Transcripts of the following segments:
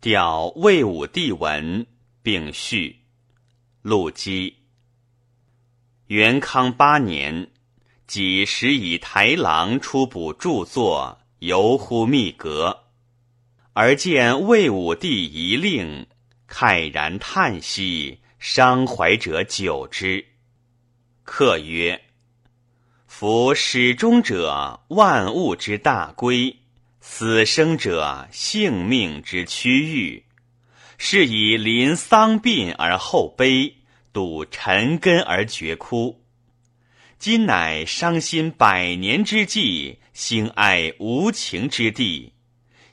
调魏武帝文，并序。陆机。元康八年，即时以台郎出补著作，游乎密阁，而见魏武帝遗令，慨然叹息，伤怀者久之。客曰：“夫始终者，万物之大归；死生者，性命之区域。是以临丧殡而后悲。”睹尘根而绝哭，今乃伤心百年之际，兴哀无情之地。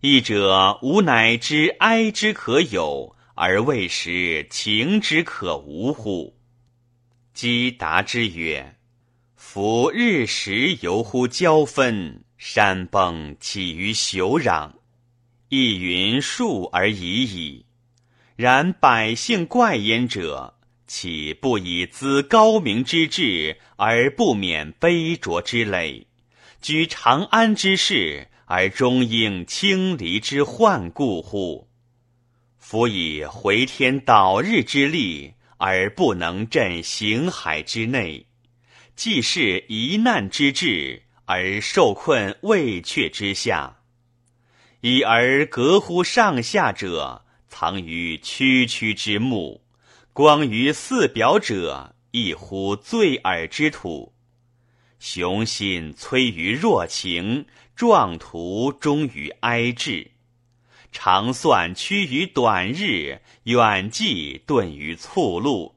义者吾乃知哀之可有，而未识情之可无乎？姬答之曰：“夫日食犹乎交分，山崩起于朽壤，亦云数而已矣。然百姓怪焉者。”岂不以资高明之志，而不免悲浊之累；居长安之事，而终应清离之患故乎？夫以回天导日之力，而不能振形海之内；既是一难之志，而受困未却之下；已而隔乎上下者，藏于区区之木。光于四表者，亦乎醉耳之土；雄心摧于弱情，壮图终于哀志。长算趋于短日，远计顿于促路。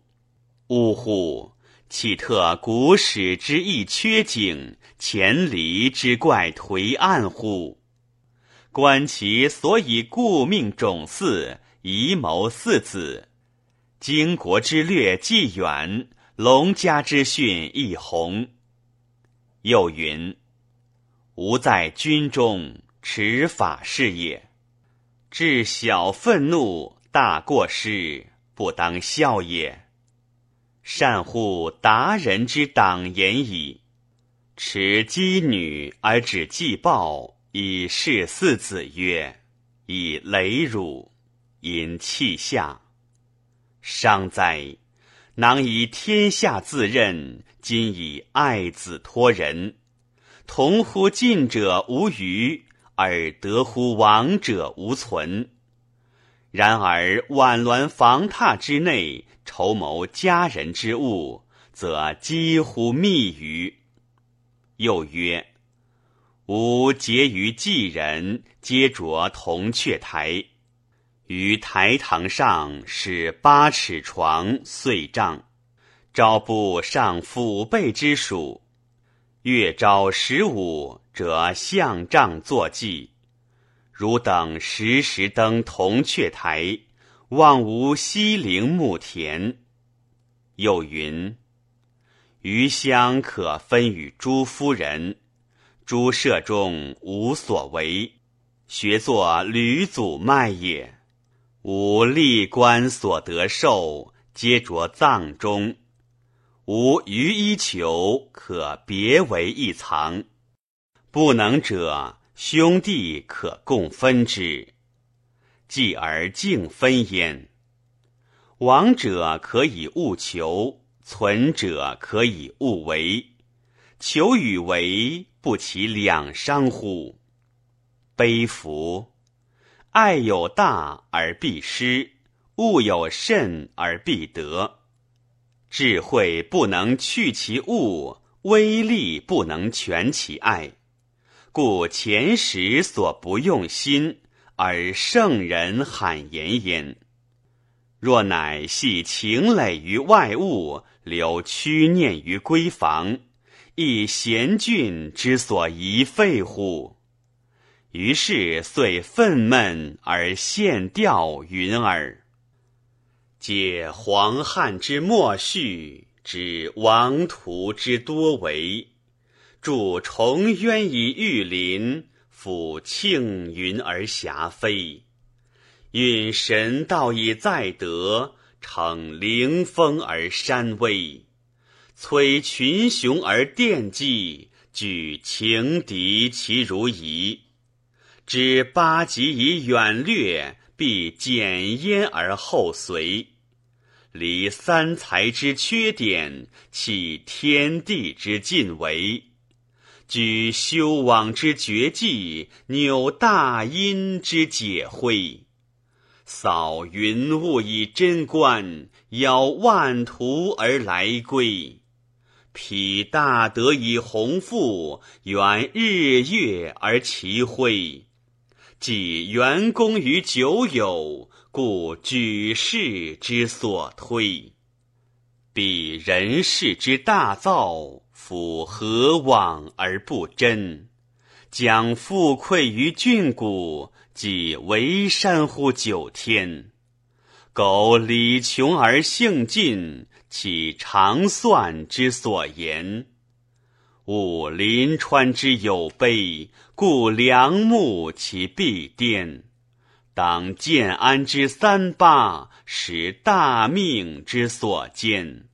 呜呼！岂特古史之意缺景，前离之怪颓暗乎？观其所以故命种嗣，遗谋四子。经国之略既远，龙家之训亦宏。又云：吾在军中持法事也，至小愤怒，大过失，不当笑也。善乎达人之党言矣。持姬女而止祭报，以示四子曰：以雷辱，因气下。伤哉！囊以天下自任，今以爱子托人。同乎近者无余，而得乎亡者无存。然而宛鸾房榻之内，筹谋家人之物，则几乎密于。又曰：吾结于寄人，皆着铜雀台。于台堂上使八尺床碎帐，朝布上腹背之属。月朝十五，则向帐坐祭。汝等时时登铜雀台，望无西陵墓田。又云：余香可分与诸夫人，诸舍中无所为，学作吕祖迈也。吾历官所得寿，皆着葬中。吾余衣裘，可别为一藏。不能者，兄弟可共分之。继而敬分焉。亡者可以勿求，存者可以勿为。求与为，不其两伤乎？悲夫！爱有大而必失，物有甚而必得。智慧不能去其物，威力不能全其爱，故前时所不用心，而圣人罕言焉。若乃系情累于外物，留屈念于闺房，亦贤俊之所宜废乎？于是遂愤懑而献吊云耳。解黄汉之末序，指王图之多为，著重渊以御林，抚庆云而霞飞。运神道以在德，乘灵风而山威，摧群雄而奠基，举情敌其如夷。知八极以远略，必简焉而后随。离三才之缺点，弃天地之尽为。居修往之绝技，扭大阴之解会。扫云雾以贞观，邀万途而来归。披大德以宏富，远日月而齐辉。寄元功于久有，故举世之所推。彼人世之大造，夫何往而不真？将富愧于郡谷，即为山乎九天。苟理穷而性尽，岂常算之所言？吾临川之有碑，故良木其必颠。当建安之三八，使大命之所见。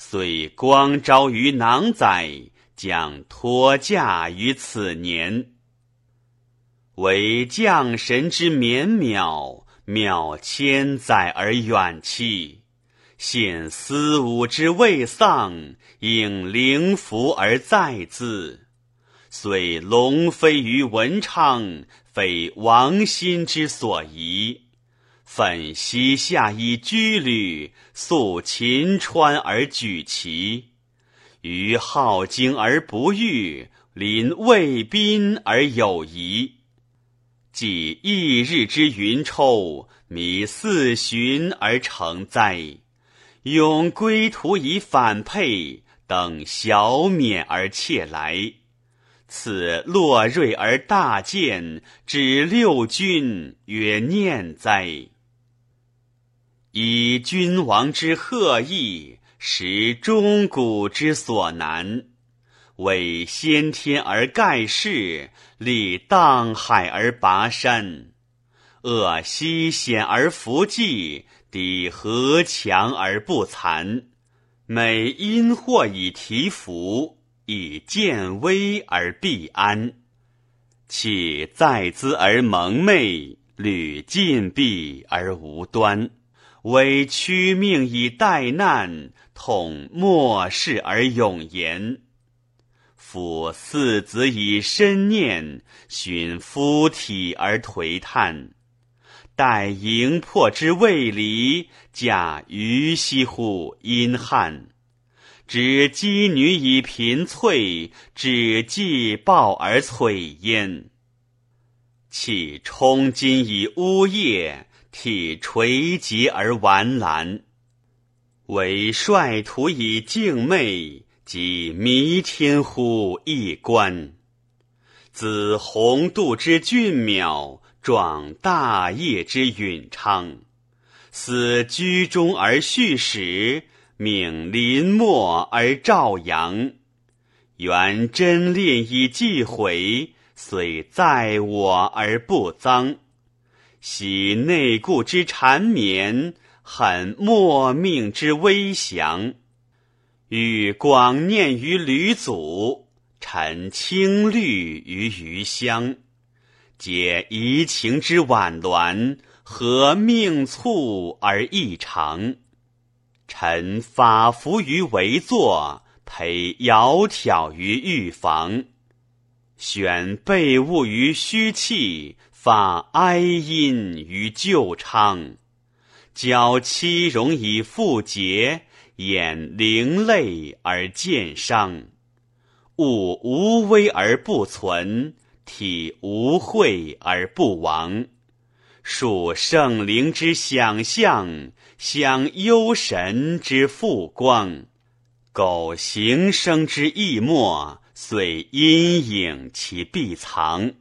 遂光昭于囊载，将托驾于此年。为将神之绵渺，渺千载而远期。现思吾之未丧，应灵符而在兹。虽龙飞于文昌，非王心之所宜。奋西下以居旅，宿秦川而举旗。于好经而不遇，临魏宾而有疑。既翌日之云抽，迷四旬而成灾。永归途以反沛，等小免而窃来。此洛瑞而大见，指六军曰念哉！以君王之贺意，识中古之所难。为先天而盖世，立荡海而拔山，扼西险而弗济。抵何强而不残，每因祸以提福，以见危而必安。岂在兹而蒙昧，屡禁闭而无端，委屈命以待难，统末世而永言。夫四子以深念，寻夫体而颓叹。待营破之未离，假于西乎阴汉；指姬女以贫翠，指既报而璀焉。弃冲金以乌叶，替垂结而完兰。为率土以静媚，即弥天乎一观。子鸿度之俊渺。壮大业之允昌，思居中而蓄始，命临末而照阳。原真烈以既毁，虽在我而不臧。喜内固之缠绵，恨莫命之危降。欲广念于吕祖，陈青绿于余香。解移情之婉鸾，和命促而异常。臣法服于围坐，陪窈窕于玉房。选被物于虚气，发哀音于旧昌。矫妻容以复节，掩灵泪而见伤。物无危而不存。体无秽而不亡，属圣灵之想象，享幽神之复光。苟行生之易末，遂阴影其必藏。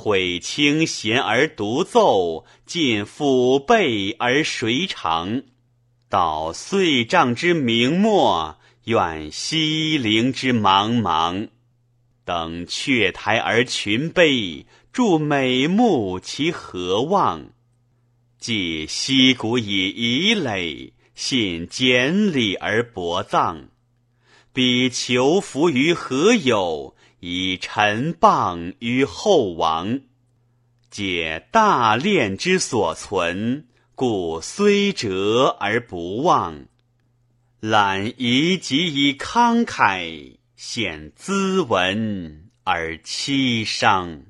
毁清闲而独奏，尽抚背而谁长？到岁丈之明末，愿西陵之茫茫。等阙台而群悲，筑美目其何望？既溪谷以遗垒，信简礼而薄葬。彼求福于何有？以臣谤于后王。解大练之所存，故虽折而不忘。览夷及以慷慨，显兹文而凄伤。